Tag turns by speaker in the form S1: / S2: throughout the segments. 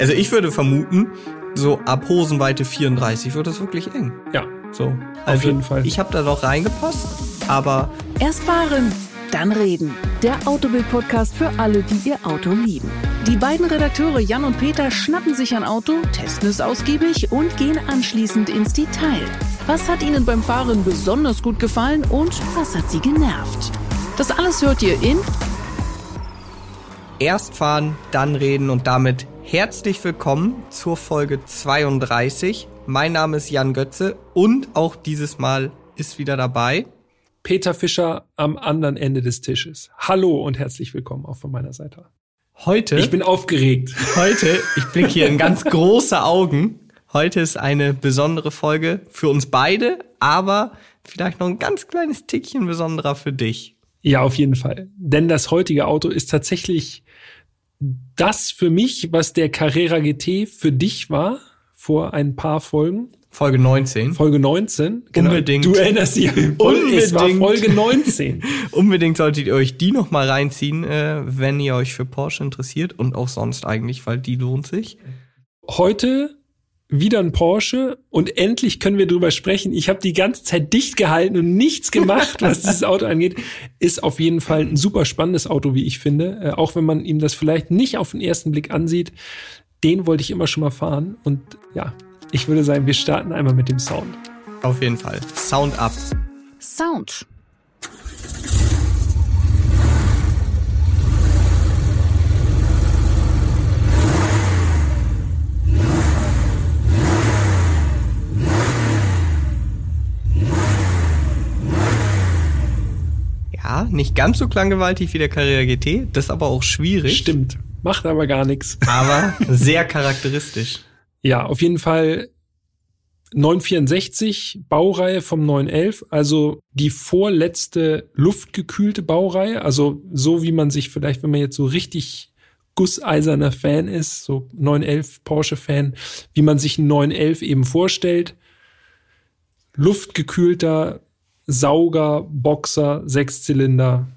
S1: Also ich würde vermuten, so ab Hosenweite 34 wird es wirklich eng.
S2: Ja,
S1: So. Also
S2: auf jeden Fall.
S1: Ich habe da noch reingepasst, aber
S3: Erst fahren, dann reden. Der Autobild-Podcast für alle, die ihr Auto lieben. Die beiden Redakteure Jan und Peter schnappen sich ein Auto, testen es ausgiebig und gehen anschließend ins Detail. Was hat ihnen beim Fahren besonders gut gefallen und was hat sie genervt? Das alles hört ihr in
S1: erst fahren, dann reden und damit herzlich willkommen zur Folge 32. Mein Name ist Jan Götze und auch dieses Mal ist wieder dabei.
S2: Peter Fischer am anderen Ende des Tisches. Hallo und herzlich willkommen auch von meiner Seite.
S1: Heute,
S2: Ich bin aufgeregt.
S1: heute, ich blicke hier in ganz große Augen. Heute ist eine besondere Folge für uns beide, aber vielleicht noch ein ganz kleines Tickchen besonderer für dich.
S2: Ja, auf jeden Fall. Denn das heutige Auto ist tatsächlich das für mich, was der Carrera GT für dich war vor ein paar Folgen.
S1: Folge 19.
S2: Folge 19.
S1: Unbedingt.
S2: Du erinnerst dich. Und es war
S1: Unbedingt.
S2: Folge 19.
S1: Unbedingt solltet ihr euch die noch mal reinziehen, äh, wenn ihr euch für Porsche interessiert und auch sonst eigentlich, weil die lohnt sich.
S2: Heute wieder ein Porsche und endlich können wir drüber sprechen. Ich habe die ganze Zeit dicht gehalten und nichts gemacht, was dieses Auto angeht. Ist auf jeden Fall ein super spannendes Auto, wie ich finde. Äh, auch wenn man ihm das vielleicht nicht auf den ersten Blick ansieht. Den wollte ich immer schon mal fahren. Und ja, ich würde sagen, wir starten einmal mit dem Sound.
S1: Auf jeden Fall. Sound up.
S3: Sound.
S1: Ja, nicht ganz so klanggewaltig wie der Carrera GT, das ist aber auch schwierig.
S2: Stimmt. Macht aber gar nichts.
S1: Aber sehr charakteristisch.
S2: Ja, auf jeden Fall 964 Baureihe vom 911, also die vorletzte luftgekühlte Baureihe, also so wie man sich vielleicht, wenn man jetzt so richtig gusseiserner Fan ist, so 911 Porsche Fan, wie man sich einen 911 eben vorstellt. Luftgekühlter Sauger, Boxer, Sechszylinder.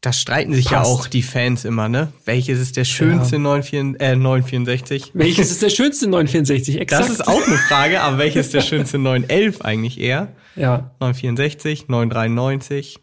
S1: Da streiten sich ja
S2: Passt.
S1: auch die Fans immer, ne? Welches ist der schönste 94, äh, 964?
S2: Welches ist der schönste 964? Exakt.
S1: Das ist auch eine Frage, aber welches ist der schönste 911 eigentlich eher?
S2: ja.
S1: 964, 993.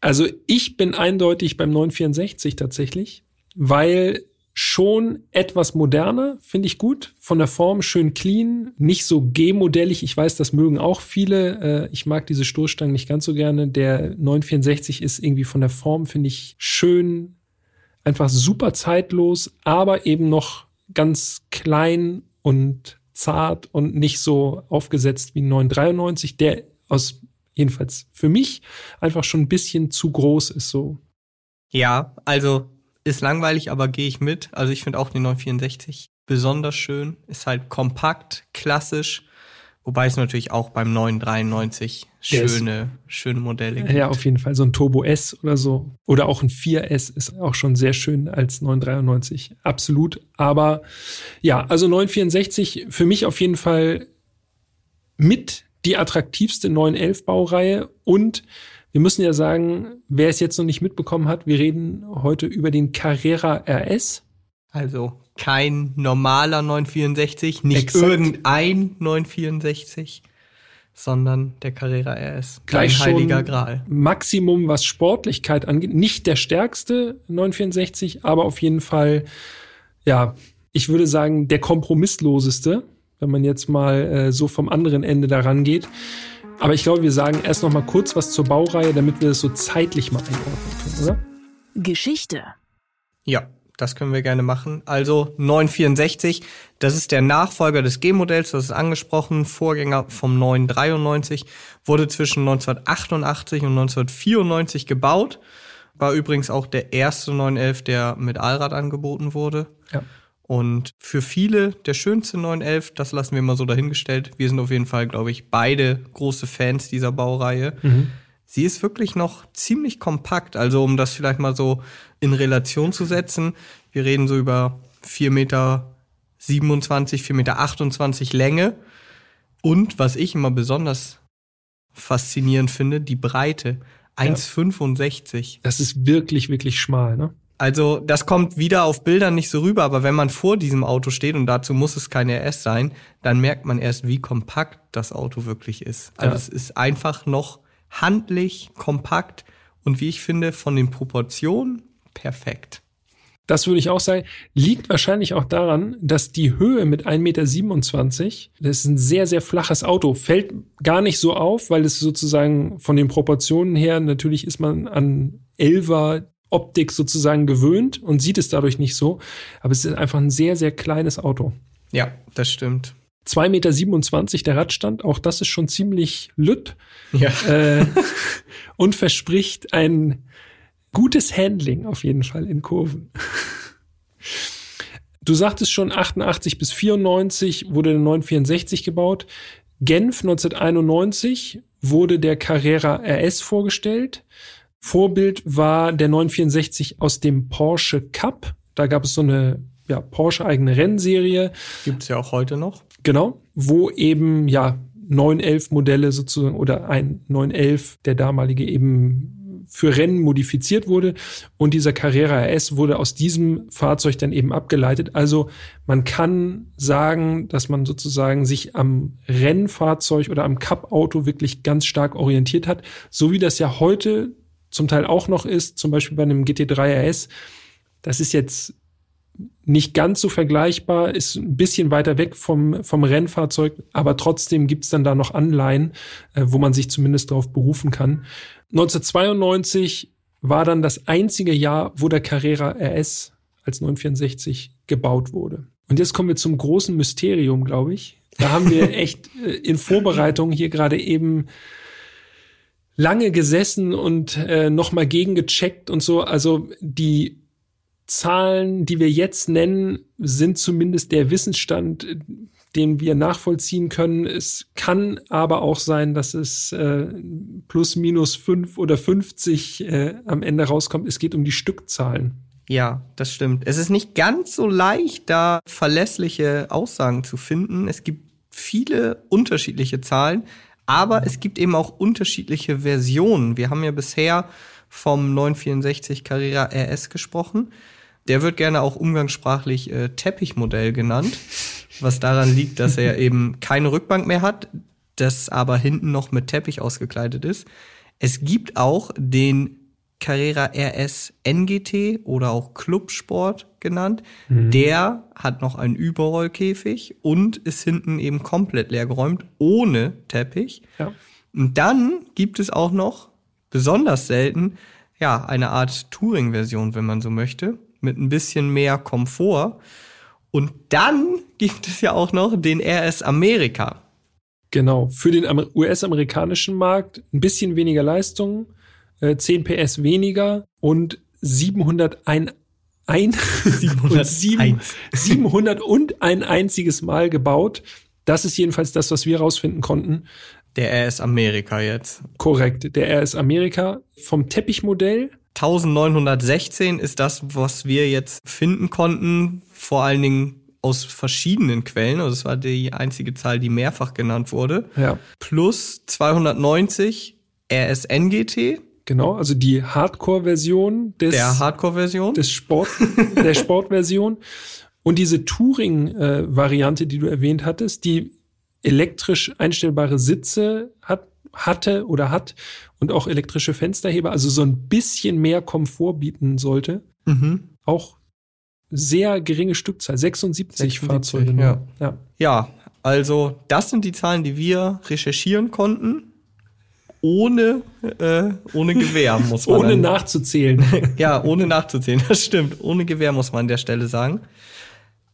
S2: Also ich bin eindeutig beim 964 tatsächlich, weil schon etwas moderner, finde ich gut. Von der Form schön clean, nicht so G-modellig. Ich weiß, das mögen auch viele. Äh, Ich mag diese Stoßstangen nicht ganz so gerne. Der 964 ist irgendwie von der Form, finde ich, schön, einfach super zeitlos, aber eben noch ganz klein und zart und nicht so aufgesetzt wie ein 993, der aus jedenfalls für mich einfach schon ein bisschen zu groß ist so.
S1: Ja, also ist langweilig, aber gehe ich mit. Also ich finde auch den 964 besonders schön. Ist halt kompakt, klassisch. Wobei es natürlich auch beim 993
S2: Der ist-
S1: schöne, schöne Modelle gibt.
S2: Ja, auf jeden Fall so ein Turbo S oder so oder auch ein 4S ist auch schon sehr schön als 993, absolut, aber ja, also 964 für mich auf jeden Fall mit die attraktivste 911 Baureihe und wir müssen ja sagen, wer es jetzt noch nicht mitbekommen hat, wir reden heute über den Carrera RS.
S1: Also kein normaler 964, nicht
S2: Exakt.
S1: irgendein 964, sondern der Carrera RS.
S2: Gleich
S1: Dein heiliger Gral.
S2: Maximum, was Sportlichkeit angeht. Nicht der stärkste 964, aber auf jeden Fall, ja, ich würde sagen, der kompromissloseste, wenn man jetzt mal äh, so vom anderen Ende daran geht. Aber ich glaube, wir sagen erst noch mal kurz was zur Baureihe, damit wir das so zeitlich mal einordnen können, oder?
S3: Geschichte.
S1: Ja, das können wir gerne machen. Also 964, das ist der Nachfolger des G-Modells, das ist angesprochen, Vorgänger vom 993, wurde zwischen 1988 und 1994 gebaut. War übrigens auch der erste 911, der mit Allrad angeboten wurde.
S2: Ja.
S1: Und für viele der schönste 911, das lassen wir mal so dahingestellt. Wir sind auf jeden Fall, glaube ich, beide große Fans dieser Baureihe. Sie ist wirklich noch ziemlich kompakt. Also um das vielleicht mal so in Relation zu setzen. Wir reden so über 4 Meter 27, 4 Meter 28 Länge. Und was ich immer besonders faszinierend finde, die Breite. 1,65.
S2: Das ist wirklich, wirklich schmal, ne?
S1: Also das kommt wieder auf Bildern nicht so rüber, aber wenn man vor diesem Auto steht und dazu muss es kein RS sein, dann merkt man erst, wie kompakt das Auto wirklich ist. Also ja. es ist einfach noch handlich, kompakt und wie ich finde, von den Proportionen perfekt.
S2: Das würde ich auch sagen. Liegt wahrscheinlich auch daran, dass die Höhe mit 1,27 Meter, das ist ein sehr, sehr flaches Auto, fällt gar nicht so auf, weil es sozusagen von den Proportionen her, natürlich ist man an Elver Optik sozusagen gewöhnt und sieht es dadurch nicht so. Aber es ist einfach ein sehr, sehr kleines Auto.
S1: Ja, das stimmt.
S2: 2,27 Meter der Radstand, auch das ist schon ziemlich lütt.
S1: Ja.
S2: Äh, und verspricht ein gutes Handling auf jeden Fall in Kurven. Du sagtest schon, 88 bis 94 wurde der 964 gebaut. Genf 1991 wurde der Carrera RS vorgestellt. Vorbild war der 964 aus dem Porsche Cup. Da gab es so eine ja, Porsche-eigene Rennserie.
S1: Gibt's ja auch heute noch.
S2: Genau, wo eben ja 911 Modelle sozusagen oder ein 911, der damalige eben für Rennen modifiziert wurde und dieser Carrera RS wurde aus diesem Fahrzeug dann eben abgeleitet. Also man kann sagen, dass man sozusagen sich am Rennfahrzeug oder am Cup-Auto wirklich ganz stark orientiert hat, so wie das ja heute zum Teil auch noch ist, zum Beispiel bei einem GT3 RS. Das ist jetzt nicht ganz so vergleichbar, ist ein bisschen weiter weg vom, vom Rennfahrzeug, aber trotzdem gibt's dann da noch Anleihen, äh, wo man sich zumindest darauf berufen kann. 1992 war dann das einzige Jahr, wo der Carrera RS als 964 gebaut wurde. Und jetzt kommen wir zum großen Mysterium, glaube ich. Da haben wir echt äh, in Vorbereitung hier gerade eben lange gesessen und äh, nochmal gegengecheckt und so. Also die Zahlen, die wir jetzt nennen, sind zumindest der Wissensstand, den wir nachvollziehen können. Es kann aber auch sein, dass es äh, plus minus fünf oder 50 äh, am Ende rauskommt. Es geht um die Stückzahlen.
S1: Ja, das stimmt. Es ist nicht ganz so leicht, da verlässliche Aussagen zu finden. Es gibt viele unterschiedliche Zahlen, aber es gibt eben auch unterschiedliche Versionen. Wir haben ja bisher vom 964 Carrera RS gesprochen. Der wird gerne auch umgangssprachlich äh, Teppichmodell genannt, was daran liegt, dass er eben keine Rückbank mehr hat, das aber hinten noch mit Teppich ausgekleidet ist. Es gibt auch den Carrera RS NGT oder auch Clubsport genannt. Mhm. Der hat noch einen Überrollkäfig und ist hinten eben komplett leergeräumt, ohne Teppich. Ja. Und dann gibt es auch noch, besonders selten, ja, eine Art Touring-Version, wenn man so möchte mit ein bisschen mehr Komfort. Und dann gibt es ja auch noch den RS Amerika.
S2: Genau, für den US-amerikanischen Markt ein bisschen weniger Leistung, äh, 10 PS weniger und 701 ein, 701. 700 und ein einziges Mal gebaut. Das ist jedenfalls das, was wir herausfinden konnten.
S1: Der RS Amerika jetzt.
S2: Korrekt, der RS Amerika vom Teppichmodell
S1: 1916 ist das, was wir jetzt finden konnten, vor allen Dingen aus verschiedenen Quellen. Also es war die einzige Zahl, die mehrfach genannt wurde.
S2: Ja.
S1: Plus 290 RSNGT.
S2: Genau, also die Hardcore-Version des
S1: der Hardcore-Version
S2: des Sport der Sportversion und diese Touring-Variante, die du erwähnt hattest, die elektrisch einstellbare Sitze hat hatte oder hat und auch elektrische Fensterheber, also so ein bisschen mehr Komfort bieten sollte.
S1: Mhm.
S2: Auch sehr geringe Stückzahl, 76, 76 Fahrzeuge.
S1: Ja. ja. ja, also das sind die Zahlen, die wir recherchieren konnten. Ohne, äh, ohne Gewehr, muss
S2: man. ohne dann. nachzuzählen.
S1: ja, ohne nachzuzählen, das stimmt. Ohne Gewehr, muss man an der Stelle sagen.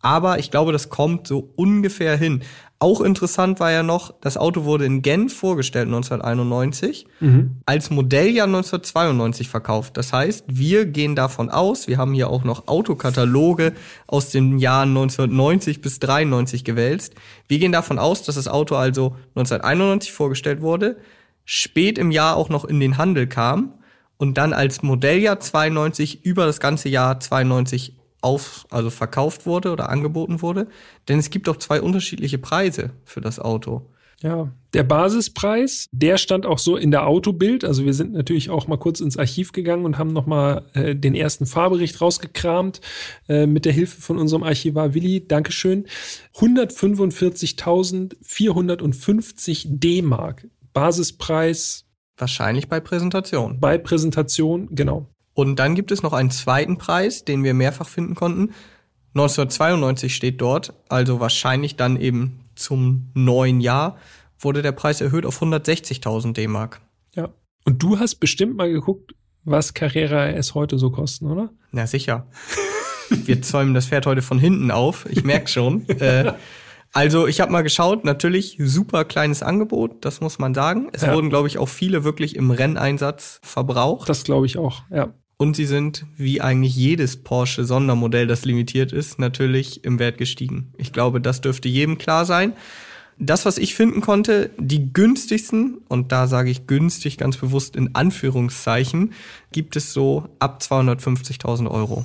S1: Aber ich glaube, das kommt so ungefähr hin. Auch interessant war ja noch, das Auto wurde in Genf vorgestellt 1991, mhm. als Modelljahr 1992 verkauft. Das heißt, wir gehen davon aus, wir haben hier auch noch Autokataloge aus den Jahren 1990 bis 93 gewälzt. Wir gehen davon aus, dass das Auto also 1991 vorgestellt wurde, spät im Jahr auch noch in den Handel kam und dann als Modelljahr 92 über das ganze Jahr 92 auf, also verkauft wurde oder angeboten wurde. Denn es gibt auch zwei unterschiedliche Preise für das Auto.
S2: Ja, der Basispreis, der stand auch so in der Autobild. Also wir sind natürlich auch mal kurz ins Archiv gegangen und haben nochmal äh, den ersten Fahrbericht rausgekramt äh, mit der Hilfe von unserem Archivar Willi. Dankeschön. 145.450 D-Mark. Basispreis.
S1: Wahrscheinlich bei Präsentation.
S2: Bei Präsentation, genau.
S1: Und dann gibt es noch einen zweiten Preis, den wir mehrfach finden konnten. 1992 steht dort, also wahrscheinlich dann eben zum neuen Jahr wurde der Preis erhöht auf 160.000 D-Mark.
S2: Ja. Und du hast bestimmt mal geguckt, was Carrera RS heute so kosten, oder?
S1: Na sicher. Wir zäumen das Pferd heute von hinten auf. Ich merke schon. äh, also ich habe mal geschaut, natürlich super kleines Angebot, das muss man sagen. Es ja. wurden, glaube ich, auch viele wirklich im Renneinsatz verbraucht.
S2: Das glaube ich auch, ja.
S1: Und sie sind, wie eigentlich jedes Porsche Sondermodell, das limitiert ist, natürlich im Wert gestiegen. Ich glaube, das dürfte jedem klar sein. Das, was ich finden konnte, die günstigsten, und da sage ich günstig ganz bewusst in Anführungszeichen, gibt es so ab 250.000 Euro.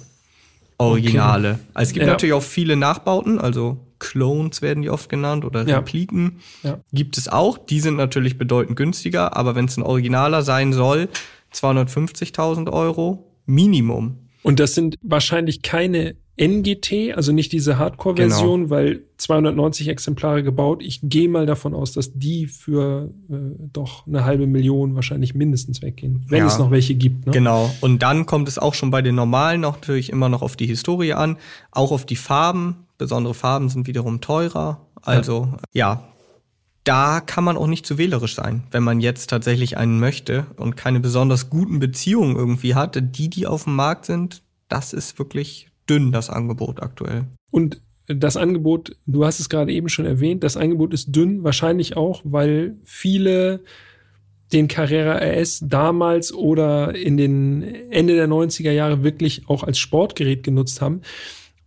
S1: Originale. Okay. Also es gibt ja. natürlich auch viele Nachbauten, also Clones werden die oft genannt oder Repliken. Ja. Ja. Gibt es auch. Die sind natürlich bedeutend günstiger, aber wenn es ein Originaler sein soll, 250.000 Euro Minimum.
S2: Und das sind wahrscheinlich keine NGT, also nicht diese Hardcore-Version, genau. weil 290 Exemplare gebaut. Ich gehe mal davon aus, dass die für äh, doch eine halbe Million wahrscheinlich mindestens weggehen, wenn ja, es noch welche gibt.
S1: Ne? Genau. Und dann kommt es auch schon bei den normalen natürlich immer noch auf die Historie an, auch auf die Farben. Besondere Farben sind wiederum teurer. Also ja, ja da kann man auch nicht zu wählerisch sein, wenn man jetzt tatsächlich einen möchte und keine besonders guten Beziehungen irgendwie hat. Die, die auf dem Markt sind, das ist wirklich dünn, das Angebot aktuell.
S2: Und das Angebot, du hast es gerade eben schon erwähnt, das Angebot ist dünn, wahrscheinlich auch, weil viele den Carrera RS damals oder in den Ende der 90er Jahre wirklich auch als Sportgerät genutzt haben.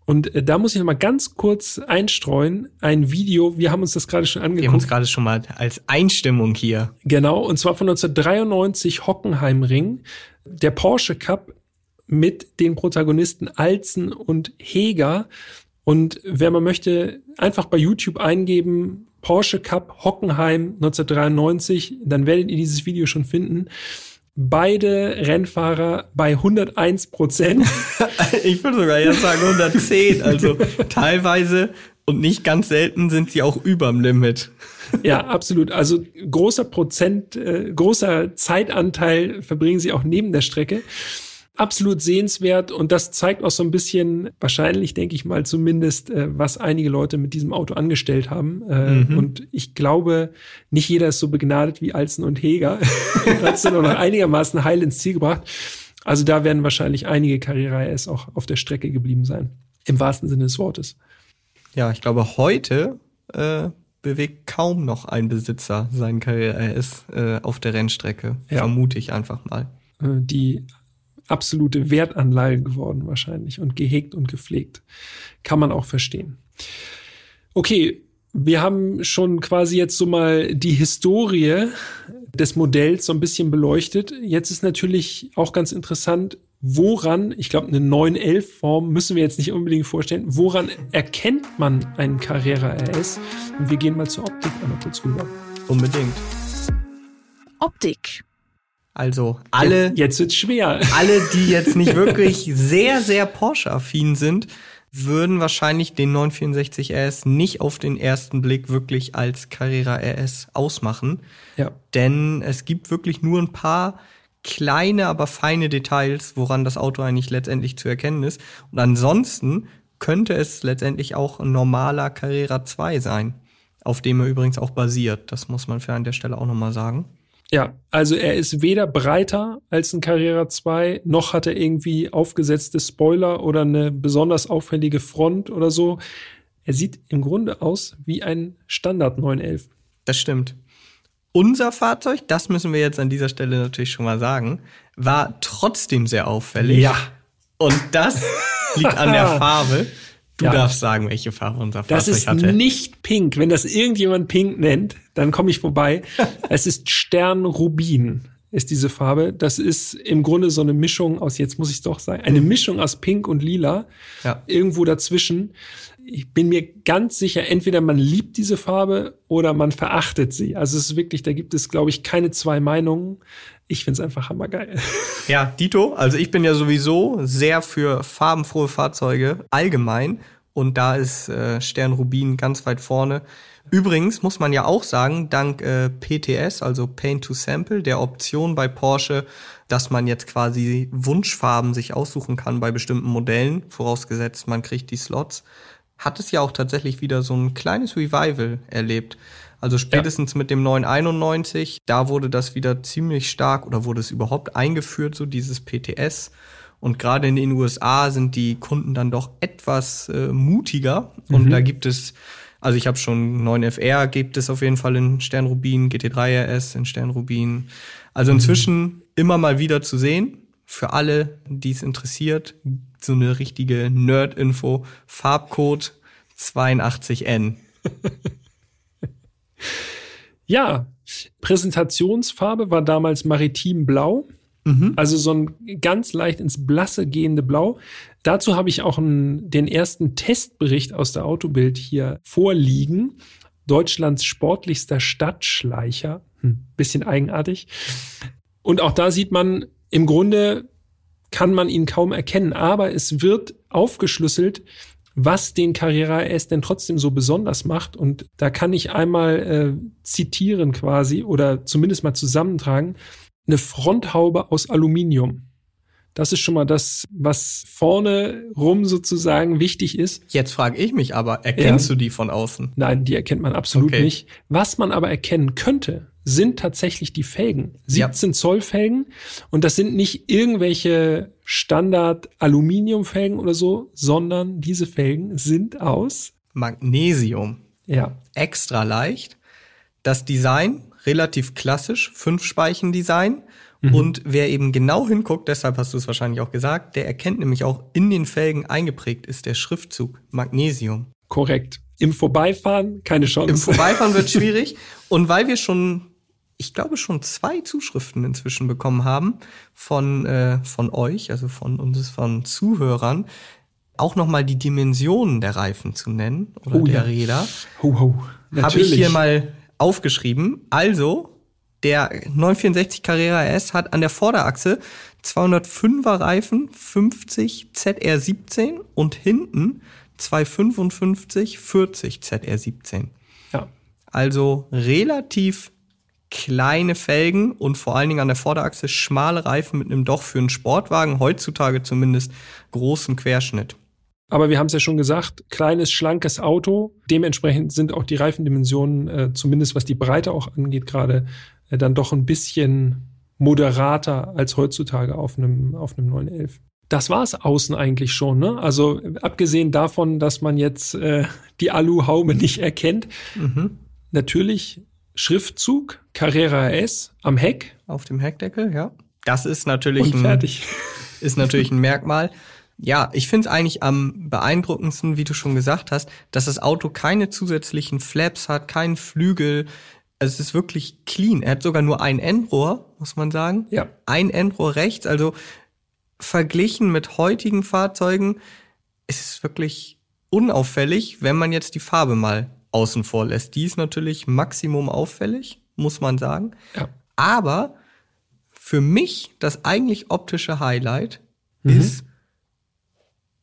S2: Und äh, da muss ich noch mal ganz kurz einstreuen, ein Video, wir haben uns das gerade schon angeguckt. Wir haben uns
S1: gerade schon mal als Einstimmung hier.
S2: Genau, und zwar von 1993 Hockenheimring, der Porsche Cup mit den Protagonisten Alzen und Heger. Und wer man möchte, einfach bei YouTube eingeben, Porsche Cup Hockenheim 1993, dann werdet ihr dieses Video schon finden beide Rennfahrer bei 101 Prozent.
S1: ich würde sogar jetzt sagen 110. Also teilweise und nicht ganz selten sind sie auch überm Limit.
S2: Ja, absolut. Also großer Prozent, äh, großer Zeitanteil verbringen sie auch neben der Strecke absolut sehenswert und das zeigt auch so ein bisschen, wahrscheinlich denke ich mal zumindest, äh, was einige Leute mit diesem Auto angestellt haben. Äh, mhm. Und ich glaube, nicht jeder ist so begnadet wie Alzen und Heger. Hat es dann auch noch einigermaßen heil ins Ziel gebracht. Also da werden wahrscheinlich einige Carrera RS auch auf der Strecke geblieben sein. Im wahrsten Sinne des Wortes.
S1: Ja, ich glaube, heute äh, bewegt kaum noch ein Besitzer seinen Carrera RS äh, auf der Rennstrecke. Ja. Vermute ich einfach mal.
S2: Äh, die absolute Wertanlage geworden wahrscheinlich und gehegt und gepflegt. Kann man auch verstehen. Okay, wir haben schon quasi jetzt so mal die Historie des Modells so ein bisschen beleuchtet. Jetzt ist natürlich auch ganz interessant, woran, ich glaube, eine 911-Form müssen wir jetzt nicht unbedingt vorstellen, woran erkennt man einen Carrera RS? Und wir gehen mal zur Optik einmal kurz rüber.
S1: Unbedingt.
S3: Optik.
S1: Also alle.
S2: Jetzt wird's schwer.
S1: Alle, die jetzt nicht wirklich sehr, sehr Porsche-affin sind, würden wahrscheinlich den 964 RS nicht auf den ersten Blick wirklich als Carrera RS ausmachen. Ja. Denn es gibt wirklich nur ein paar kleine, aber feine Details, woran das Auto eigentlich letztendlich zu erkennen ist. Und ansonsten könnte es letztendlich auch ein normaler Carrera 2 sein, auf dem er übrigens auch basiert. Das muss man für an der Stelle auch nochmal sagen.
S2: Ja, also er ist weder breiter als ein Carrera 2, noch hat er irgendwie aufgesetzte Spoiler oder eine besonders auffällige Front oder so. Er sieht im Grunde aus wie ein Standard 911.
S1: Das stimmt. Unser Fahrzeug, das müssen wir jetzt an dieser Stelle natürlich schon mal sagen, war trotzdem sehr auffällig.
S2: Ja.
S1: Und das liegt an der Farbe. Du ja. darfst sagen, welche Farbe unser Fahrzeug
S2: hatte. Das ist nicht pink. Wenn das irgendjemand pink nennt, dann komme ich vorbei. es ist Sternrubin ist diese Farbe. Das ist im Grunde so eine Mischung aus, jetzt muss ich doch sagen, eine Mischung aus Pink und Lila. Ja. Irgendwo dazwischen. ich bin mir ganz sicher, entweder man liebt diese Farbe oder man verachtet sie. Also es ist wirklich, da gibt es, glaube ich, keine zwei Meinungen. Ich finde es einfach hammergeil.
S1: Ja, Dito, also ich bin ja sowieso sehr für farbenfrohe Fahrzeuge allgemein. Und da ist äh, Stern Rubin ganz weit vorne. Übrigens muss man ja auch sagen, dank äh, PTS, also Paint to Sample, der Option bei Porsche, dass man jetzt quasi Wunschfarben sich aussuchen kann bei bestimmten Modellen, vorausgesetzt man kriegt die Slots, hat es ja auch tatsächlich wieder so ein kleines Revival erlebt. Also spätestens ja. mit dem 991, da wurde das wieder ziemlich stark oder wurde es überhaupt eingeführt, so dieses PTS. Und gerade in den USA sind die Kunden dann doch etwas äh, mutiger. Und mhm. da gibt es, also ich habe schon 9FR, gibt es auf jeden Fall in Sternrubin, GT3 RS in Sternrubin. Also mhm. inzwischen mhm. immer mal wieder zu sehen. Für alle, die es interessiert, so eine richtige Nerd-Info. Farbcode 82N.
S2: ja, Präsentationsfarbe war damals maritim blau. Mhm. Also so ein ganz leicht ins Blasse gehende Blau. Dazu habe ich auch einen, den ersten Testbericht aus der Autobild hier vorliegen. Deutschlands sportlichster Stadtschleicher. Hm, bisschen eigenartig. Und auch da sieht man, im Grunde kann man ihn kaum erkennen, aber es wird aufgeschlüsselt, was den Carrera S denn trotzdem so besonders macht. Und da kann ich einmal äh, zitieren quasi oder zumindest mal zusammentragen. Eine Fronthaube aus Aluminium. Das ist schon mal das, was vorne rum sozusagen wichtig ist.
S1: Jetzt frage ich mich aber, erkennst ja. du die von außen?
S2: Nein, die erkennt man absolut okay. nicht. Was man aber erkennen könnte, sind tatsächlich die Felgen. 17 ja. Zoll Felgen. Und das sind nicht irgendwelche Standard Aluminiumfelgen oder so, sondern diese Felgen sind aus
S1: Magnesium.
S2: Ja.
S1: Extra leicht. Das Design relativ klassisch, Fünf-Speichen-Design. Mhm. Und wer eben genau hinguckt, deshalb hast du es wahrscheinlich auch gesagt, der erkennt nämlich auch in den Felgen eingeprägt ist der Schriftzug Magnesium.
S2: Korrekt. Im Vorbeifahren keine Chance.
S1: Im Vorbeifahren wird schwierig. Und weil wir schon, ich glaube, schon zwei Zuschriften inzwischen bekommen haben von, äh, von euch, also von uns, von Zuhörern, auch nochmal die Dimensionen der Reifen zu nennen oder oh, der ja. Räder.
S2: Ho, ho.
S1: Habe ich hier mal aufgeschrieben. Also, der 964 Carrera S hat an der Vorderachse 205er Reifen 50 ZR17 und hinten 255 40 ZR17.
S2: Ja.
S1: Also relativ kleine Felgen und vor allen Dingen an der Vorderachse schmale Reifen mit einem doch für einen Sportwagen heutzutage zumindest großen Querschnitt.
S2: Aber wir haben es ja schon gesagt, kleines, schlankes Auto. Dementsprechend sind auch die Reifendimensionen, äh, zumindest was die Breite auch angeht, gerade äh, dann doch ein bisschen moderater als heutzutage auf einem, auf einem 911. Das war es außen eigentlich schon. Ne? Also abgesehen davon, dass man jetzt äh, die Aluhaume nicht erkennt, mhm. natürlich Schriftzug Carrera S am Heck.
S1: Auf dem Heckdeckel, ja. Das ist natürlich,
S2: Und fertig.
S1: Ein, ist natürlich ein Merkmal. Ja, ich finde es eigentlich am beeindruckendsten, wie du schon gesagt hast, dass das Auto keine zusätzlichen Flaps hat, keinen Flügel. Also es ist wirklich clean. Er hat sogar nur ein Endrohr, muss man sagen.
S2: Ja.
S1: Ein Endrohr rechts. Also verglichen mit heutigen Fahrzeugen ist es wirklich unauffällig, wenn man jetzt die Farbe mal außen vor lässt. Die ist natürlich maximum auffällig, muss man sagen.
S2: Ja.
S1: Aber für mich das eigentlich optische Highlight mhm. ist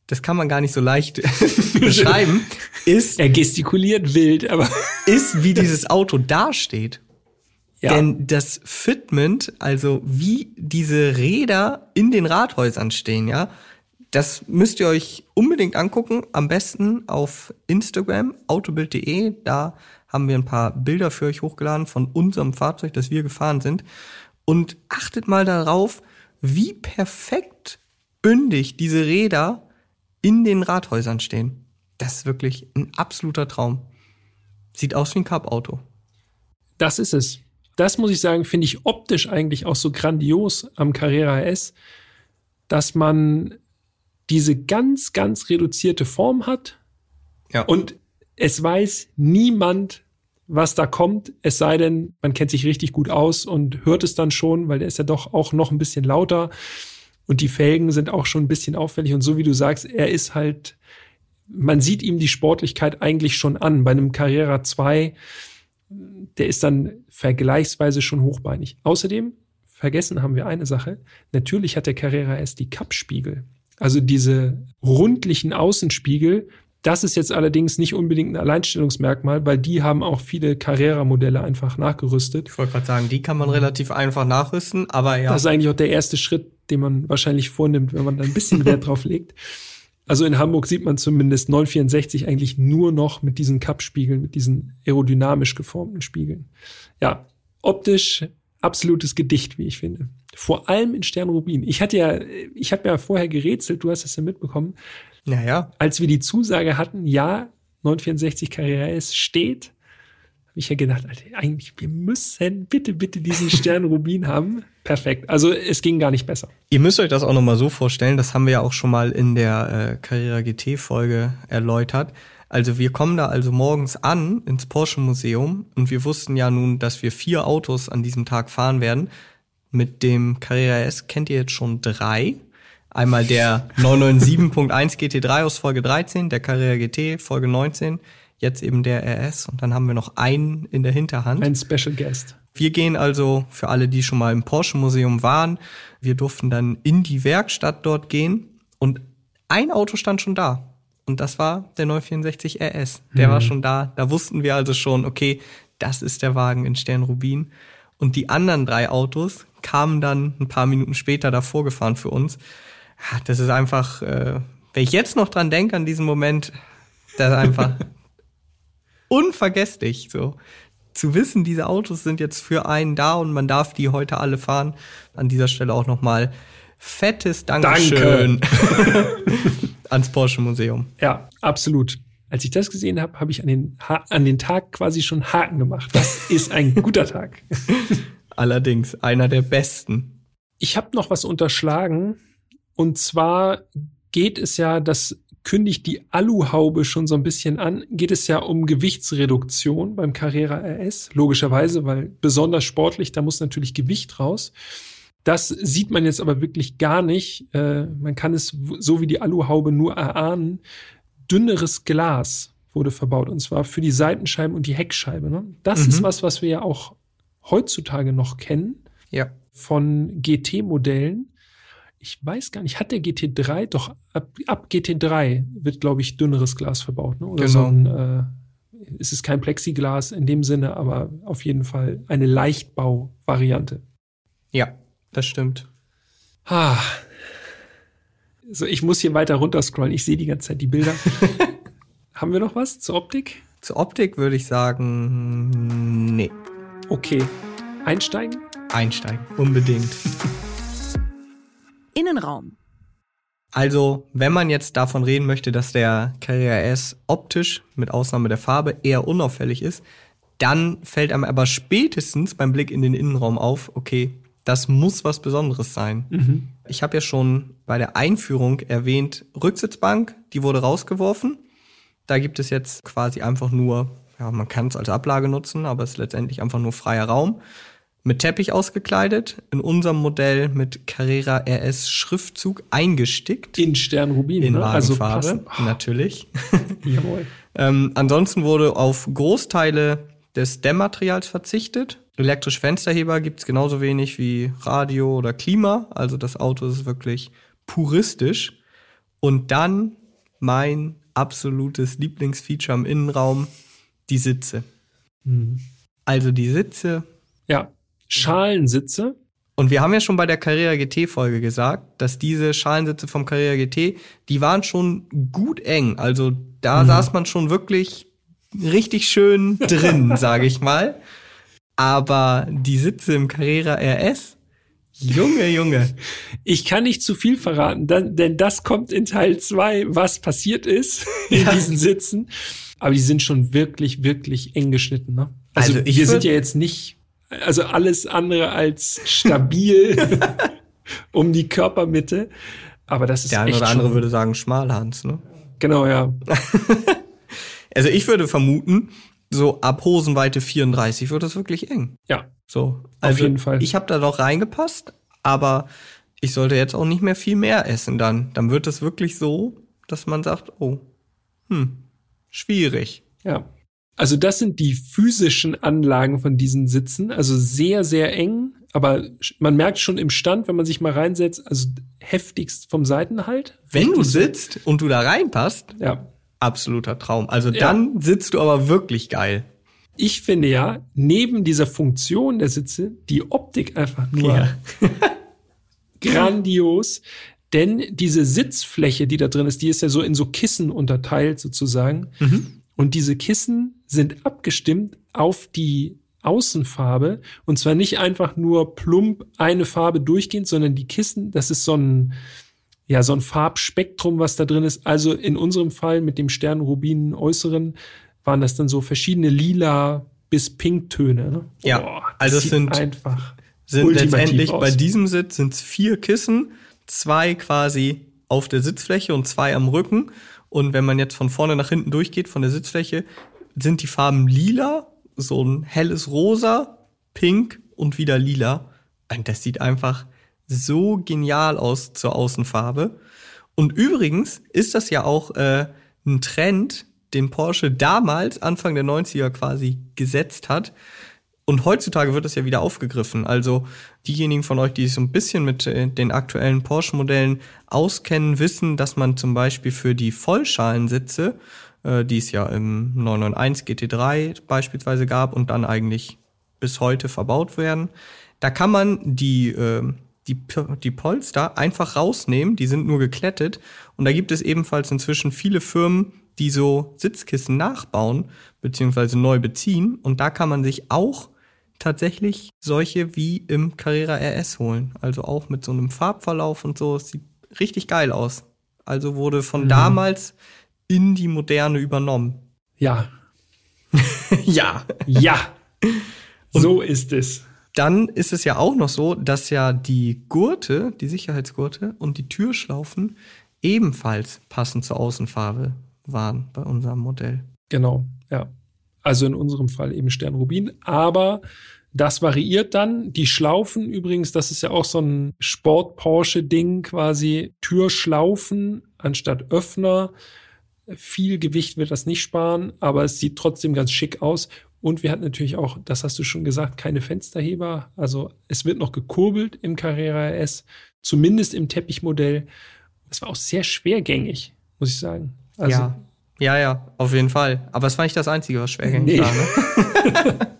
S1: das kann man gar nicht so leicht beschreiben, ist.
S2: Er gestikuliert wild, aber.
S1: ist, wie dieses Auto dasteht. Ja. Denn das Fitment, also wie diese Räder in den Rathäusern stehen, ja, das müsst ihr euch unbedingt angucken. Am besten auf Instagram, autobild.de. Da haben wir ein paar Bilder für euch hochgeladen von unserem Fahrzeug, das wir gefahren sind. Und achtet mal darauf, wie perfekt bündig diese Räder in den Rathäusern stehen. Das ist wirklich ein absoluter Traum. Sieht aus wie ein Cup-Auto.
S2: Das ist es. Das muss ich sagen, finde ich optisch eigentlich auch so grandios am Carrera S, dass man diese ganz, ganz reduzierte Form hat.
S1: Ja.
S2: Und es weiß niemand, was da kommt, es sei denn, man kennt sich richtig gut aus und hört es dann schon, weil der ist ja doch auch noch ein bisschen lauter. Und die Felgen sind auch schon ein bisschen auffällig. Und so wie du sagst, er ist halt man sieht ihm die Sportlichkeit eigentlich schon an. Bei einem Carrera 2, der ist dann vergleichsweise schon hochbeinig. Außerdem, vergessen haben wir eine Sache. Natürlich hat der Carrera S die Cup-Spiegel. Also diese rundlichen Außenspiegel, das ist jetzt allerdings nicht unbedingt ein Alleinstellungsmerkmal, weil die haben auch viele Carrera-Modelle einfach nachgerüstet.
S1: Ich wollte gerade sagen, die kann man relativ einfach nachrüsten, aber ja.
S2: Das ist eigentlich auch der erste Schritt, den man wahrscheinlich vornimmt, wenn man da ein bisschen Wert drauf legt. Also in Hamburg sieht man zumindest 964 eigentlich nur noch mit diesen Cup-Spiegeln, mit diesen aerodynamisch geformten Spiegeln. Ja, optisch absolutes Gedicht, wie ich finde. Vor allem in Sternrubin. Ich hatte ja, ich habe ja vorher gerätselt, du hast es ja mitbekommen.
S1: Naja.
S2: Als wir die Zusage hatten, ja, 964 Carrera S steht, habe ich ja gedacht, Alter, eigentlich, wir müssen bitte, bitte diesen Stern Rubin haben. Perfekt. Also es ging gar nicht besser.
S1: Ihr müsst euch das auch nochmal so vorstellen, das haben wir ja auch schon mal in der äh, Carrera GT-Folge erläutert. Also wir kommen da also morgens an ins Porsche Museum und wir wussten ja nun, dass wir vier Autos an diesem Tag fahren werden. Mit dem Carrera S kennt ihr jetzt schon drei. Einmal der 997.1 GT3 aus Folge 13, der Carrera GT Folge 19, jetzt eben der RS und dann haben wir noch einen in der Hinterhand.
S2: Ein Special Guest.
S1: Wir gehen also für alle, die schon mal im Porsche Museum waren, wir durften dann in die Werkstatt dort gehen und ein Auto stand schon da. Und das war der 964 RS. Der mhm. war schon da. Da wussten wir also schon, okay, das ist der Wagen in Sternrubin. Und die anderen drei Autos kamen dann ein paar Minuten später davor gefahren für uns das ist einfach, äh, wenn ich jetzt noch dran denke an diesen Moment, das ist einfach unvergesslich. So zu wissen, diese Autos sind jetzt für einen da und man darf die heute alle fahren. An dieser Stelle auch noch mal fettes Dankeschön Danke. ans Porsche Museum.
S2: Ja, absolut. Als ich das gesehen habe, habe ich an den, an den Tag quasi schon Haken gemacht. Das ist ein guter Tag.
S1: Allerdings einer der besten.
S2: Ich habe noch was unterschlagen, und zwar geht es ja, das kündigt die Aluhaube schon so ein bisschen an, geht es ja um Gewichtsreduktion beim Carrera RS, logischerweise, weil besonders sportlich, da muss natürlich Gewicht raus. Das sieht man jetzt aber wirklich gar nicht. Äh, man kann es so wie die Aluhaube nur erahnen. Dünneres Glas wurde verbaut und zwar für die Seitenscheiben und die Heckscheibe. Ne? Das mhm. ist was, was wir ja auch heutzutage noch kennen.
S1: Ja.
S2: Von GT-Modellen ich weiß gar nicht, hat der GT3 doch ab, ab GT3 wird, glaube ich, dünneres Glas verbaut, ne? Oder genau. so ein, äh, es ist kein Plexiglas in dem Sinne, aber auf jeden Fall eine Leichtbau-Variante.
S1: Ja, das stimmt.
S2: Ah. So, ich muss hier weiter runterscrollen. Ich sehe die ganze Zeit die Bilder. Haben wir noch was zur Optik?
S1: Zur Optik würde ich sagen, nee.
S2: Okay. Einsteigen?
S1: Einsteigen, unbedingt.
S3: Innenraum.
S1: Also, wenn man jetzt davon reden möchte, dass der Carrera S optisch, mit Ausnahme der Farbe, eher unauffällig ist, dann fällt einem aber spätestens beim Blick in den Innenraum auf, okay, das muss was Besonderes sein. Mhm. Ich habe ja schon bei der Einführung erwähnt, Rücksitzbank, die wurde rausgeworfen. Da gibt es jetzt quasi einfach nur, ja, man kann es als Ablage nutzen, aber es ist letztendlich einfach nur freier Raum mit Teppich ausgekleidet, in unserem Modell mit Carrera RS Schriftzug eingestickt.
S2: In Sternrubin,
S1: in ne? Wagenfarbe, also natürlich. Jawohl. ähm, ansonsten wurde auf Großteile des Dämmmaterials verzichtet. Elektrische Fensterheber gibt's genauso wenig wie Radio oder Klima. Also das Auto ist wirklich puristisch. Und dann mein absolutes Lieblingsfeature im Innenraum, die Sitze. Mhm. Also die Sitze.
S2: Ja. Schalensitze.
S1: Und wir haben ja schon bei der Carrera GT Folge gesagt, dass diese Schalensitze vom Carrera GT, die waren schon gut eng. Also da mhm. saß man schon wirklich richtig schön drin, sage ich mal. Aber die Sitze im Carrera RS, Junge, Junge.
S2: Ich kann nicht zu viel verraten, denn das kommt in Teil 2, was passiert ist in ja. diesen Sitzen. Aber die sind schon wirklich, wirklich eng geschnitten. Ne? Also, also wir sind ja jetzt nicht also alles andere als stabil um die Körpermitte. Aber das ist
S1: Der eine oder andere würde sagen Schmalhans, ne?
S2: Genau, ja.
S1: also ich würde vermuten, so ab Hosenweite 34 wird das wirklich eng.
S2: Ja.
S1: So. Also auf jeden Fall. Ich habe da doch reingepasst, aber ich sollte jetzt auch nicht mehr viel mehr essen dann. Dann wird es wirklich so, dass man sagt, oh, hm, schwierig.
S2: Ja. Also das sind die physischen Anlagen von diesen Sitzen, also sehr, sehr eng, aber man merkt schon im Stand, wenn man sich mal reinsetzt, also heftigst vom Seitenhalt.
S1: Wenn du sitzt und du da reinpasst,
S2: ja.
S1: absoluter Traum. Also dann ja. sitzt du aber wirklich geil.
S2: Ich finde ja, neben dieser Funktion der Sitze, die Optik einfach nur ja. grandios. Denn diese Sitzfläche, die da drin ist, die ist ja so in so Kissen unterteilt sozusagen. Mhm. Und diese Kissen sind abgestimmt auf die Außenfarbe. Und zwar nicht einfach nur plump eine Farbe durchgehend, sondern die Kissen, das ist so ein, ja, so ein Farbspektrum, was da drin ist. Also in unserem Fall mit dem Sternrubinen äußeren waren das dann so verschiedene lila bis Pinktöne. Ne?
S1: Ja, Boah, also es sind einfach sind letztendlich aus. bei diesem Sitz sind es vier Kissen, zwei quasi auf der Sitzfläche und zwei am Rücken. Und wenn man jetzt von vorne nach hinten durchgeht, von der Sitzfläche, sind die Farben lila, so ein helles Rosa, Pink und wieder lila. Und das sieht einfach so genial aus zur Außenfarbe. Und übrigens ist das ja auch äh, ein Trend, den Porsche damals, Anfang der 90er quasi gesetzt hat. Und heutzutage wird das ja wieder aufgegriffen. Also diejenigen von euch, die sich so ein bisschen mit äh, den aktuellen Porsche-Modellen auskennen, wissen, dass man zum Beispiel für die Vollschalensitze, äh, die es ja im 991 GT3 beispielsweise gab und dann eigentlich bis heute verbaut werden, da kann man die, äh, die, die Polster einfach rausnehmen, die sind nur geklettet. Und da gibt es ebenfalls inzwischen viele Firmen, die so Sitzkissen nachbauen, beziehungsweise neu beziehen. Und da kann man sich auch tatsächlich solche wie im Carrera RS holen. Also auch mit so einem Farbverlauf und so. Es sieht richtig geil aus. Also wurde von mhm. damals in die Moderne übernommen.
S2: Ja.
S1: ja.
S2: Ja. so ist es.
S1: Dann ist es ja auch noch so, dass ja die Gurte, die Sicherheitsgurte und die Türschlaufen ebenfalls passend zur Außenfarbe waren bei unserem Modell.
S2: Genau, ja. Also in unserem Fall eben Sternrubin. Aber das variiert dann. Die Schlaufen übrigens, das ist ja auch so ein Sport-Porsche-Ding, quasi Türschlaufen anstatt Öffner. Viel Gewicht wird das nicht sparen, aber es sieht trotzdem ganz schick aus. Und wir hatten natürlich auch, das hast du schon gesagt, keine Fensterheber. Also es wird noch gekurbelt im Carrera S, zumindest im Teppichmodell. Das war auch sehr schwergängig, muss ich sagen.
S1: Also, ja. Ja, ja, auf jeden Fall. Aber es war nicht das Einzige, was schwergängig nee. war. Ne?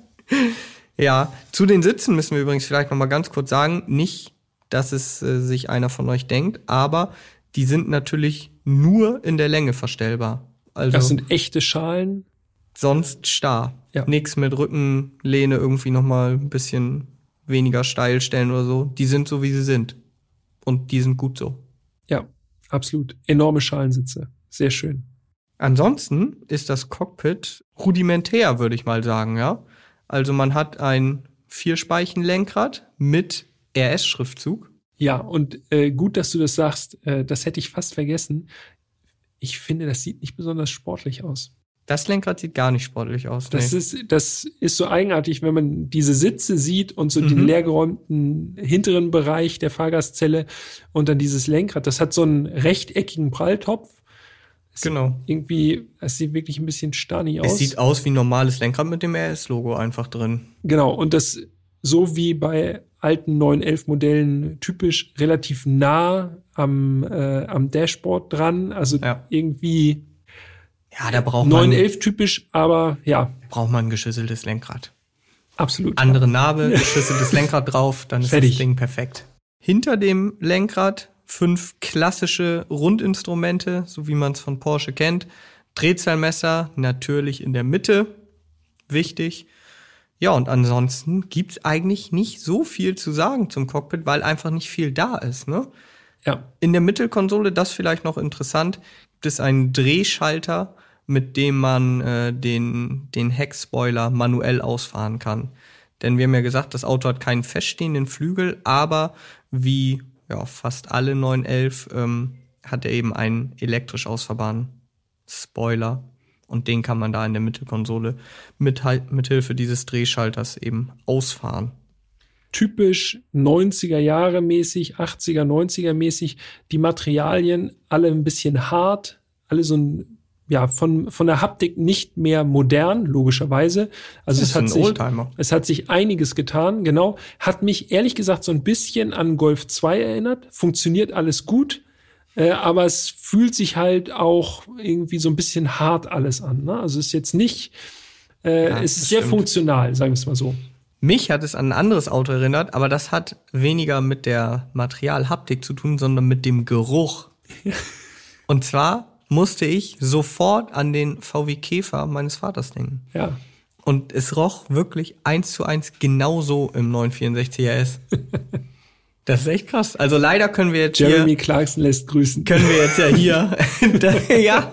S1: ja, zu den Sitzen müssen wir übrigens vielleicht noch mal ganz kurz sagen, nicht, dass es äh, sich einer von euch denkt, aber die sind natürlich nur in der Länge verstellbar.
S2: Also das sind echte Schalen.
S1: Sonst starr. Ja. Nix mit Rückenlehne irgendwie noch mal ein bisschen weniger steil stellen oder so. Die sind so, wie sie sind. Und die sind gut so.
S2: Ja, absolut. Enorme Schalensitze. Sehr schön.
S1: Ansonsten ist das Cockpit rudimentär, würde ich mal sagen, ja. Also man hat ein Vierspeichenlenkrad mit RS-Schriftzug.
S2: Ja, und äh, gut, dass du das sagst. Äh, das hätte ich fast vergessen. Ich finde, das sieht nicht besonders sportlich aus.
S1: Das Lenkrad sieht gar nicht sportlich aus.
S2: Das nee. ist, das ist so eigenartig, wenn man diese Sitze sieht und so mhm. den leergeräumten hinteren Bereich der Fahrgastzelle und dann dieses Lenkrad. Das hat so einen rechteckigen Pralltopf
S1: Genau.
S2: Irgendwie, es sieht wirklich ein bisschen starny aus.
S1: Es sieht aus wie ein normales Lenkrad mit dem RS-Logo einfach drin.
S2: Genau, und das so wie bei alten 911 Modellen typisch relativ nah am, äh, am Dashboard dran. Also ja. irgendwie
S1: ja, da braucht
S2: 911 typisch, aber ja.
S1: Braucht man ein geschüsseltes Lenkrad.
S2: Absolut.
S1: Andere. Narbe, geschüsseltes Lenkrad drauf, dann ist Fertig. das Ding perfekt. Hinter dem Lenkrad fünf klassische Rundinstrumente, so wie man es von Porsche kennt. Drehzahlmesser natürlich in der Mitte, wichtig. Ja, und ansonsten gibt's eigentlich nicht so viel zu sagen zum Cockpit, weil einfach nicht viel da ist. Ne?
S2: Ja.
S1: In der Mittelkonsole, das vielleicht noch interessant, gibt es einen Drehschalter, mit dem man äh, den, den Heckspoiler manuell ausfahren kann. Denn wir haben ja gesagt, das Auto hat keinen feststehenden Flügel, aber wie ja, fast alle 911 ähm, hat er eben einen elektrisch ausfahrbaren Spoiler. Und den kann man da in der Mittelkonsole mit, mit Hilfe dieses Drehschalters eben ausfahren.
S2: Typisch 90er Jahre mäßig, 80er, 90er mäßig, die Materialien alle ein bisschen hart, alle so ein ja, von, von der Haptik nicht mehr modern, logischerweise. Also es hat, sich,
S1: Oldtimer.
S2: es hat sich einiges getan, genau. Hat mich ehrlich gesagt so ein bisschen an Golf 2 erinnert. Funktioniert alles gut. Äh, aber es fühlt sich halt auch irgendwie so ein bisschen hart alles an. Ne? Also es ist jetzt nicht, äh,
S1: Ja,
S2: es ist sehr
S1: stimmt.
S2: funktional, sagen wir es mal so.
S1: Mich hat es an ein anderes Auto erinnert, aber das hat weniger mit der Materialhaptik zu tun, sondern mit dem Geruch. Und zwar musste ich sofort an den VW Käfer meines Vaters denken.
S2: Ja.
S1: Und es roch wirklich eins zu eins genauso im 964 RS. Das ist echt krass. Also leider können wir jetzt
S2: Jeremy
S1: hier,
S2: Clarkson lässt grüßen.
S1: können wir jetzt ja hier, ja,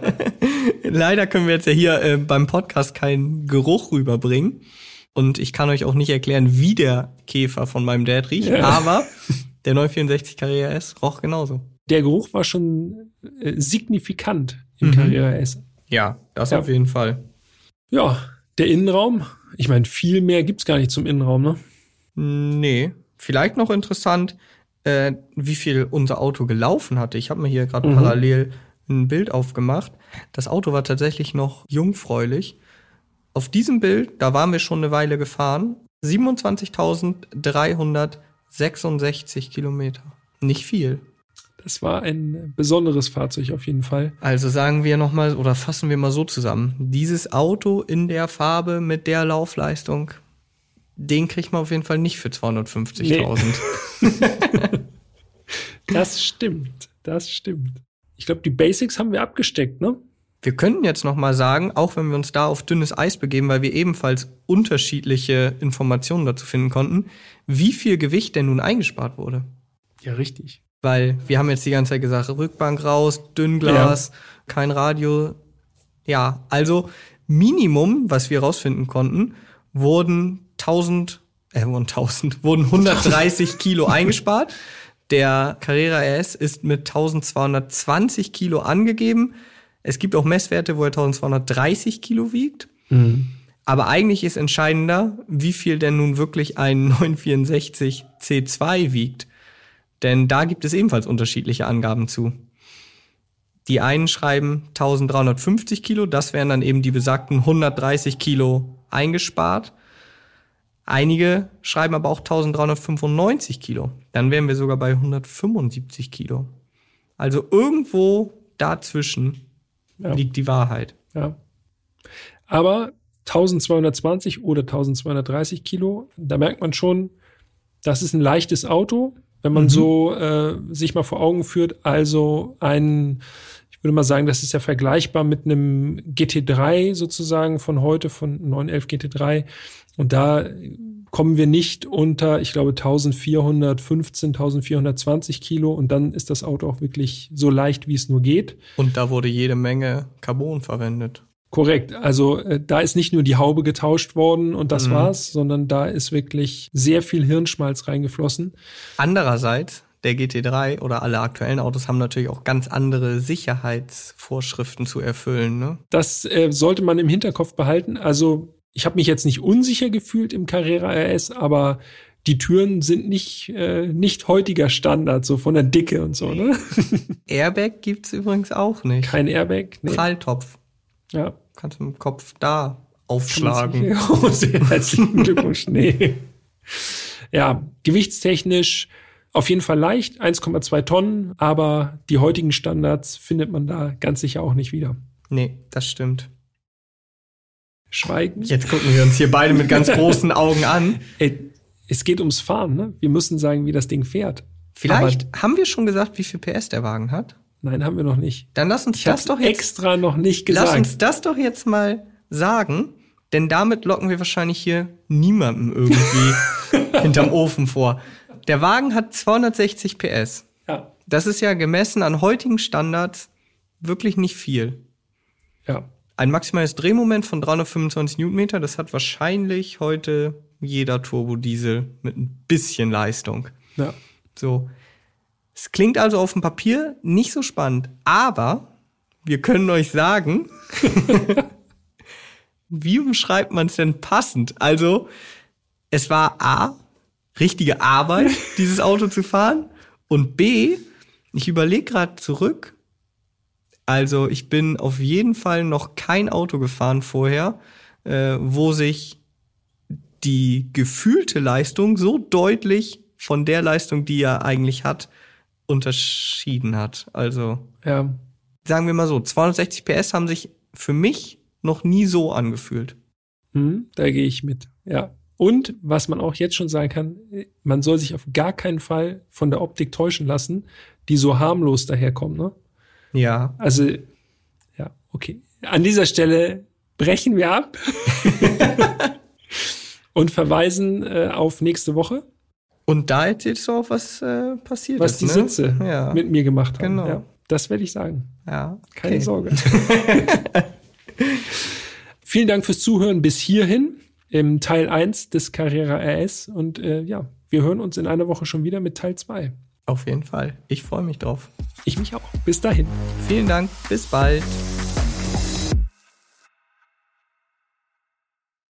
S1: leider können wir jetzt ja hier äh, beim Podcast keinen Geruch rüberbringen. Und ich kann euch auch nicht erklären, wie der Käfer von meinem Dad riecht,
S2: Ja.
S1: aber der 964 Carrera S roch genauso.
S2: Der Geruch war schon äh, signifikant im
S1: Mhm.
S2: Carrera S.
S1: Ja, das
S2: Ja.
S1: auf jeden Fall.
S2: Ja, der Innenraum. Ich meine, viel mehr gibt's gar nicht zum Innenraum, ne?
S1: Nee, vielleicht noch interessant, äh, wie viel unser Auto gelaufen hatte. Ich habe mir hier gerade
S2: Mhm.
S1: parallel ein Bild aufgemacht. Das Auto war tatsächlich noch jungfräulich. Auf diesem Bild, da waren wir schon eine Weile gefahren, 27.366 Kilometer. Nicht viel.
S2: Das war ein besonderes Fahrzeug auf jeden Fall.
S1: Also sagen wir noch mal oder fassen wir mal so zusammen: Dieses Auto in der Farbe mit der Laufleistung, den kriegt man auf jeden Fall nicht für 250.000.
S2: Das stimmt. Das stimmt. Ich glaube, die Basics haben wir abgesteckt, ne?
S1: Wir könnten jetzt noch mal sagen, auch wenn wir uns da auf dünnes Eis begeben, weil wir ebenfalls unterschiedliche Informationen dazu finden konnten, wie viel Gewicht denn nun eingespart wurde.
S2: Ja, richtig.
S1: Weil wir haben jetzt die ganze Zeit gesagt, Rückbank raus, Dünnglas, kein Radio. Ja, also Minimum, was wir rausfinden konnten, wurden 1000, äh, wurden 1000, wurden 130 Kilo eingespart. Der Carrera RS ist mit 1220 Kilo angegeben. Es gibt auch Messwerte, wo er 1230 Kilo wiegt. Aber eigentlich ist entscheidender, wie viel denn nun wirklich ein 964 C2 wiegt. Denn da gibt es ebenfalls unterschiedliche Angaben zu. Die einen schreiben 1350 Kilo, das wären dann eben die besagten 130 Kilo eingespart. Einige schreiben aber auch 1395 Kilo. Dann wären wir sogar bei 175 Kilo. Also irgendwo dazwischen
S2: Ja.
S1: liegt die Wahrheit.
S2: Ja. Aber 1220 oder 1230 Kilo, da merkt man schon, das ist ein leichtes Auto, wenn man
S1: Mhm.
S2: so äh, sich mal vor Augen führt. Also ein, ich würde mal sagen, das ist ja vergleichbar mit einem GT3 sozusagen von heute, von 911 GT3. Und da kommen wir nicht unter, ich glaube, 1415, 1420 Kilo. Und dann ist das Auto auch wirklich so leicht, wie es nur geht.
S1: Und da wurde jede Menge Carbon verwendet.
S2: Korrekt. Also äh, da ist nicht nur die Haube getauscht worden und das
S1: Mhm.
S2: war's, sondern da ist wirklich sehr viel Hirnschmalz reingeflossen.
S1: Andererseits, der GT3 oder alle aktuellen Autos haben natürlich auch ganz andere Sicherheitsvorschriften zu erfüllen. Ne?
S2: Das äh, sollte man im Hinterkopf behalten. Also ich habe mich jetzt nicht unsicher gefühlt im Carrera RS, aber die Türen sind nicht, äh, nicht heutiger Standard, so von der Dicke und so, ne?
S1: Airbag gibt's übrigens auch nicht.
S2: Kein Airbag. Nee.
S1: Pralltopf.
S2: Ja.
S1: Kannst du im Kopf da aufschlagen.
S2: Oh, sehr herzlichen Glückwunsch. Nee. Ja, gewichtstechnisch auf jeden Fall leicht, 1,2 Tonnen, aber die heutigen Standards findet man da ganz sicher auch nicht wieder.
S1: Nee, das stimmt.
S2: Schweigen.
S1: Jetzt gucken wir uns hier beide mit ganz großen Augen an.
S2: Ey, es geht ums Fahren, ne? Wir müssen sagen, wie das Ding fährt.
S1: Vielleicht haben wir schon gesagt, wie viel PS der Wagen hat.
S2: Nein, haben wir noch nicht.
S1: Dann lass uns
S2: Ich
S1: das doch jetzt,
S2: extra noch nicht
S1: lass
S2: gesagt.
S1: uns das doch jetzt mal sagen, denn damit locken wir wahrscheinlich hier niemandem irgendwie hinterm Ofen vor. Der Wagen hat 260 PS.
S2: ja,
S1: Das ist ja gemessen an heutigen Standards wirklich nicht viel.
S2: ja.
S1: Ein maximales Drehmoment von 325 Newtonmeter, das hat wahrscheinlich heute jeder Turbodiesel mit ein bisschen Leistung.
S2: ja.
S1: So. Es klingt also auf dem Papier nicht so spannend, aber wir können euch sagen, wie umschreibt man es denn passend? Also, es war A, richtige Arbeit, dieses Auto zu fahren, und B, ich überlege gerade zurück, Also ich bin auf jeden Fall noch kein Auto gefahren vorher, äh, wo sich die gefühlte Leistung so deutlich von der Leistung, die er eigentlich hat, unterschieden hat. Also
S2: Ja.
S1: sagen wir mal so, 260 PS haben sich für mich noch nie so angefühlt.
S2: Hm, da gehe ich mit. Ja. Und was man auch jetzt schon sagen kann, man soll sich auf gar keinen Fall von der Optik täuschen lassen, die so harmlos daherkommt. Ne?
S1: Ja,
S2: Also, ja, okay. An dieser Stelle brechen wir ab und verweisen äh, auf nächste Woche,
S1: und da erzählst du auch, was äh, passiert
S2: was
S1: ist.
S2: die
S1: ne?
S2: Sitze
S1: ja.
S2: mit mir gemacht haben.
S1: Genau.
S2: Ja, das werde ich sagen.
S1: ja,
S2: Keine
S1: okay.
S2: Sorge. Vielen Dank fürs Zuhören bis hierhin im Teil 1 des Carrera RS. Und äh, ja, wir hören uns in einer Woche schon wieder mit Teil 2.
S1: Auf jeden Fall. Ich freue mich drauf.
S2: Ich mich auch. Bis dahin.
S1: Vielen Dank. Bis bald.